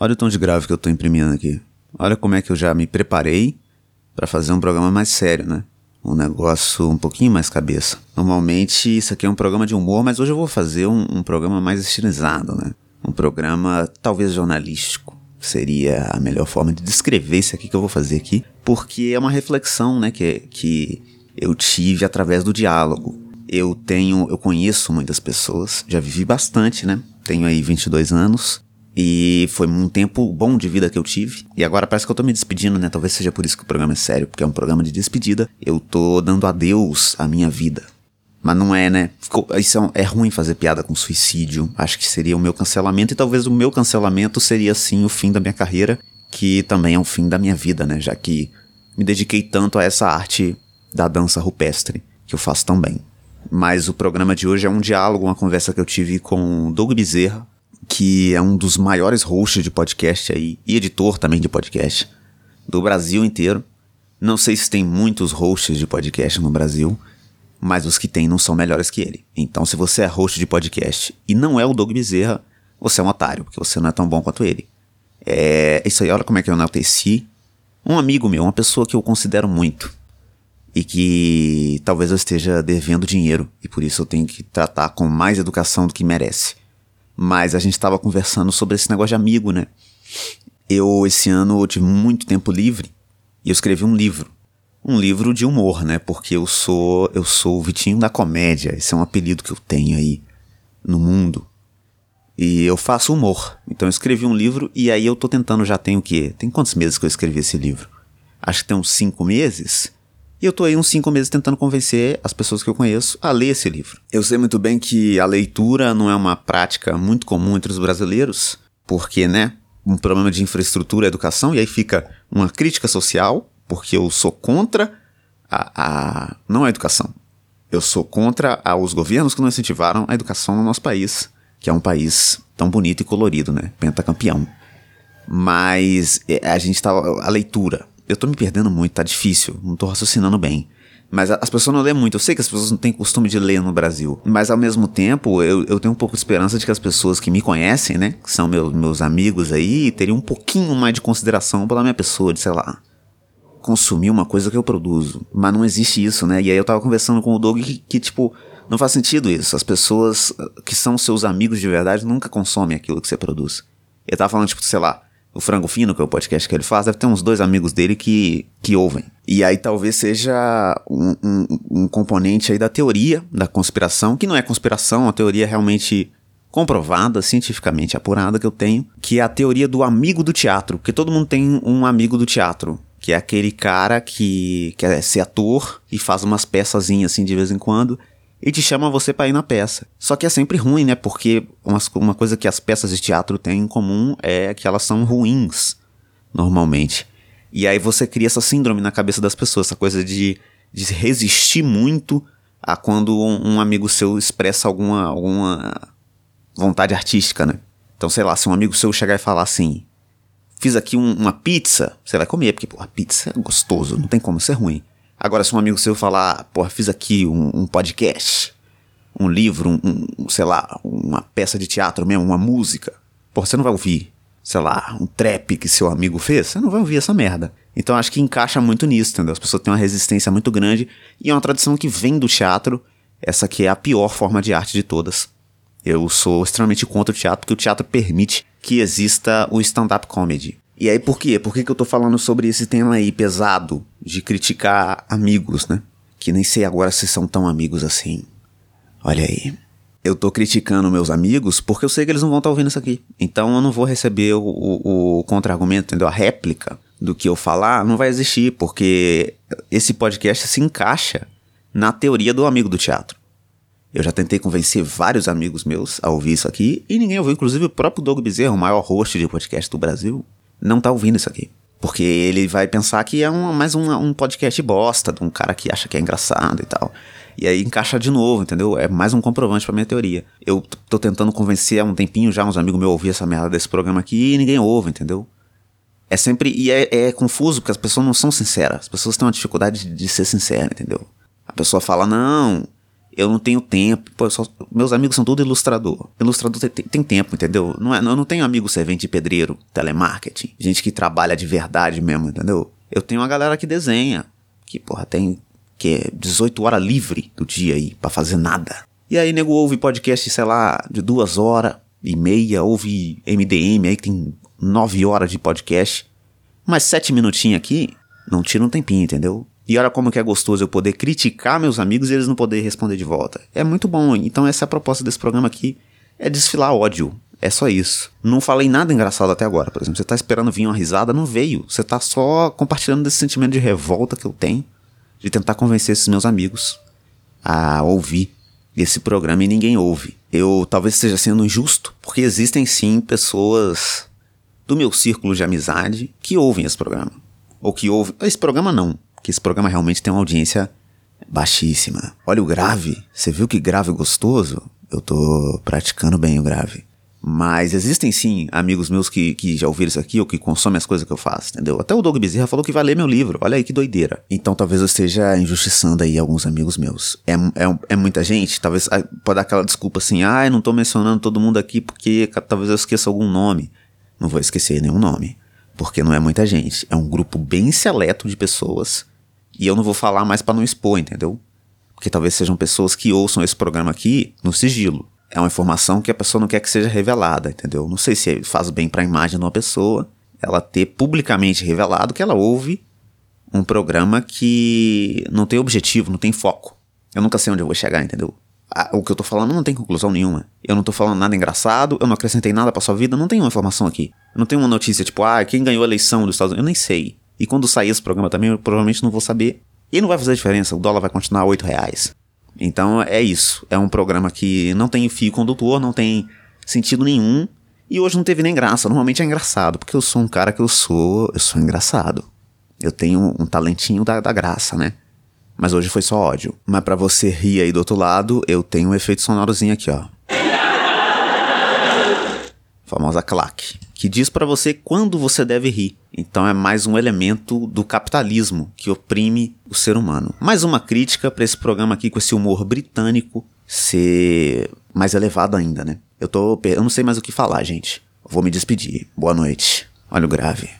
Olha o tom de grave que eu tô imprimindo aqui. Olha como é que eu já me preparei para fazer um programa mais sério, né? Um negócio um pouquinho mais cabeça. Normalmente isso aqui é um programa de humor, mas hoje eu vou fazer um, um programa mais estilizado, né? Um programa talvez jornalístico. Seria a melhor forma de descrever isso aqui que eu vou fazer aqui, porque é uma reflexão, né, que, que eu tive através do diálogo. Eu tenho, eu conheço muitas pessoas, já vivi bastante, né? Tenho aí 22 anos e foi um tempo bom de vida que eu tive. E agora parece que eu tô me despedindo, né? Talvez seja por isso que o programa é sério, porque é um programa de despedida. Eu tô dando adeus à minha vida. Mas não é, né? Ficou, isso é, é, ruim fazer piada com suicídio. Acho que seria o meu cancelamento. E talvez o meu cancelamento seria, sim, o fim da minha carreira. Que também é o fim da minha vida, né? Já que me dediquei tanto a essa arte da dança rupestre, que eu faço tão bem. Mas o programa de hoje é um diálogo, uma conversa que eu tive com Doug Bezerra, que é um dos maiores hosts de podcast aí, e editor também de podcast, do Brasil inteiro. Não sei se tem muitos hosts de podcast no Brasil, mas os que tem não são melhores que ele. Então, se você é host de podcast e não é o Doug Bezerra, você é um otário, porque você não é tão bom quanto ele. É isso aí, olha como é que eu enalteci. Um amigo meu, uma pessoa que eu considero muito, e que talvez eu esteja devendo dinheiro, e por isso eu tenho que tratar com mais educação do que merece. Mas a gente estava conversando sobre esse negócio de amigo, né? Eu, esse ano, eu tive muito tempo livre e eu escrevi um livro. Um livro de humor, né? Porque eu sou eu sou o Vitinho da comédia. Esse é um apelido que eu tenho aí no mundo. E eu faço humor. Então eu escrevi um livro e aí eu tô tentando, já tem o quê? Tem quantos meses que eu escrevi esse livro? Acho que tem uns cinco meses. E eu tô aí uns cinco meses tentando convencer as pessoas que eu conheço a ler esse livro. Eu sei muito bem que a leitura não é uma prática muito comum entre os brasileiros, porque, né, um problema de infraestrutura e educação, e aí fica uma crítica social, porque eu sou contra a, a não a educação. Eu sou contra os governos que não incentivaram a educação no nosso país, que é um país tão bonito e colorido, né? Pentacampeão. Mas é, a gente tá. A leitura. Eu tô me perdendo muito, tá difícil, não tô raciocinando bem. Mas as pessoas não lêem muito. Eu sei que as pessoas não têm costume de ler no Brasil. Mas ao mesmo tempo, eu, eu tenho um pouco de esperança de que as pessoas que me conhecem, né? Que são meus, meus amigos aí, teriam um pouquinho mais de consideração pela minha pessoa, de sei lá. Consumir uma coisa que eu produzo. Mas não existe isso, né? E aí eu tava conversando com o Doug que, que tipo, não faz sentido isso. As pessoas que são seus amigos de verdade nunca consomem aquilo que você produz. Ele tava falando, tipo, sei lá o Frango Fino, que é o podcast que ele faz, deve ter uns dois amigos dele que, que ouvem. E aí talvez seja um, um, um componente aí da teoria da conspiração, que não é conspiração, é uma teoria realmente comprovada, cientificamente apurada que eu tenho, que é a teoria do amigo do teatro, porque todo mundo tem um amigo do teatro, que é aquele cara que quer ser ator e faz umas peçazinhas assim de vez em quando, e te chama você para ir na peça. Só que é sempre ruim, né? Porque uma, uma coisa que as peças de teatro têm em comum é que elas são ruins, normalmente. E aí você cria essa síndrome na cabeça das pessoas, essa coisa de, de resistir muito a quando um, um amigo seu expressa alguma, alguma vontade artística, né? Então, sei lá, se um amigo seu chegar e falar assim: Fiz aqui um, uma pizza, você vai comer, porque pô, a pizza é gostoso, não tem como ser ruim. Agora, se um amigo seu falar, pô, fiz aqui um, um podcast, um livro, um, um, sei lá, uma peça de teatro mesmo, uma música, pô, você não vai ouvir, sei lá, um trap que seu amigo fez, você não vai ouvir essa merda. Então acho que encaixa muito nisso, entendeu? As pessoas têm uma resistência muito grande e é uma tradição que vem do teatro, essa que é a pior forma de arte de todas. Eu sou extremamente contra o teatro, porque o teatro permite que exista o stand-up comedy. E aí por quê? Por que, que eu tô falando sobre esse tema aí pesado de criticar amigos, né? Que nem sei agora se são tão amigos assim. Olha aí. Eu tô criticando meus amigos porque eu sei que eles não vão estar tá ouvindo isso aqui. Então eu não vou receber o, o, o contra-argumento, entendeu? A réplica do que eu falar não vai existir, porque esse podcast se encaixa na teoria do amigo do teatro. Eu já tentei convencer vários amigos meus a ouvir isso aqui e ninguém ouviu, inclusive o próprio Doug Bezerra, o maior host de podcast do Brasil, não tá ouvindo isso aqui. Porque ele vai pensar que é um, mais um, um podcast bosta, de um cara que acha que é engraçado e tal. E aí encaixa de novo, entendeu? É mais um comprovante pra minha teoria. Eu tô tentando convencer há um tempinho já uns amigos meus a ouvir essa merda desse programa aqui e ninguém ouve, entendeu? É sempre. E é, é confuso porque as pessoas não são sinceras. As pessoas têm uma dificuldade de, de ser sincera, entendeu? A pessoa fala, não, Eu não tenho tempo. Pô, só, meus amigos são tudo ilustrador. Ilustrador tem, tem tempo, entendeu? Não é, eu não tenho amigo servente de pedreiro, telemarketing, gente que trabalha de verdade mesmo, entendeu? Eu tenho uma galera que desenha, que, porra, tem que 18 horas livre do dia aí, para fazer nada. E aí, nego, ouve podcast, sei lá, de duas horas e meia, ouve MDM aí que tem nove horas de podcast. Mas sete minutinhos aqui, não tira um tempinho, entendeu? E olha como que é gostoso eu poder criticar meus amigos e eles não poderem responder de volta. É muito bom. Então essa é a proposta desse programa aqui. É desfilar ódio. É só isso. Não falei nada engraçado até agora. Por exemplo, você tá esperando vir uma risada, não veio. Você tá só compartilhando desse sentimento de revolta que eu tenho de tentar convencer esses meus amigos a ouvir esse programa e ninguém ouve. Eu talvez esteja sendo injusto, porque existem sim pessoas do meu círculo de amizade que ouvem esse programa. Ou que ouvem. Esse programa não, que esse programa realmente tem uma audiência baixíssima. Olha o grave. Você viu que grave gostoso? Eu tô praticando bem o grave. Mas existem sim amigos meus que, que já ouviram isso aqui ou que consomem as coisas que eu faço, entendeu? Até o Doug Bezerra falou que vai ler meu livro. Olha aí que doideira. Então talvez eu esteja injustiçando aí alguns amigos meus. É, é, é muita gente? Talvez ah, pode dar aquela desculpa assim, ah, eu não tô mencionando todo mundo aqui porque talvez eu esqueça algum nome. Não vou esquecer nenhum nome. Porque não é muita gente. É um grupo bem seleto de pessoas. E eu não vou falar mais para não expor, entendeu? Porque talvez sejam pessoas que ouçam esse programa aqui no sigilo é uma informação que a pessoa não quer que seja revelada, entendeu? Não sei se faz bem para a imagem de uma pessoa ela ter publicamente revelado que ela ouve um programa que não tem objetivo, não tem foco. Eu nunca sei onde eu vou chegar, entendeu? o que eu tô falando não tem conclusão nenhuma. Eu não tô falando nada engraçado, eu não acrescentei nada pra sua vida, não tem uma informação aqui. Eu não tenho uma notícia tipo, ah, quem ganhou a eleição dos Estados Unidos? Eu nem sei. E quando sair esse programa também, eu provavelmente não vou saber. E não vai fazer diferença, o dólar vai continuar a 8 reais. Então é isso. É um programa que não tem fio condutor, não tem sentido nenhum. E hoje não teve nem graça. Normalmente é engraçado, porque eu sou um cara que eu sou. Eu sou engraçado. Eu tenho um talentinho da, da graça, né? Mas hoje foi só ódio. Mas para você rir aí do outro lado, eu tenho um efeito sonorozinho aqui, ó. Famosa claque que diz para você quando você deve rir. Então é mais um elemento do capitalismo que oprime o ser humano. Mais uma crítica para esse programa aqui com esse humor britânico ser mais elevado ainda, né? Eu tô, eu não sei mais o que falar, gente. vou me despedir. Boa noite. Olha o grave.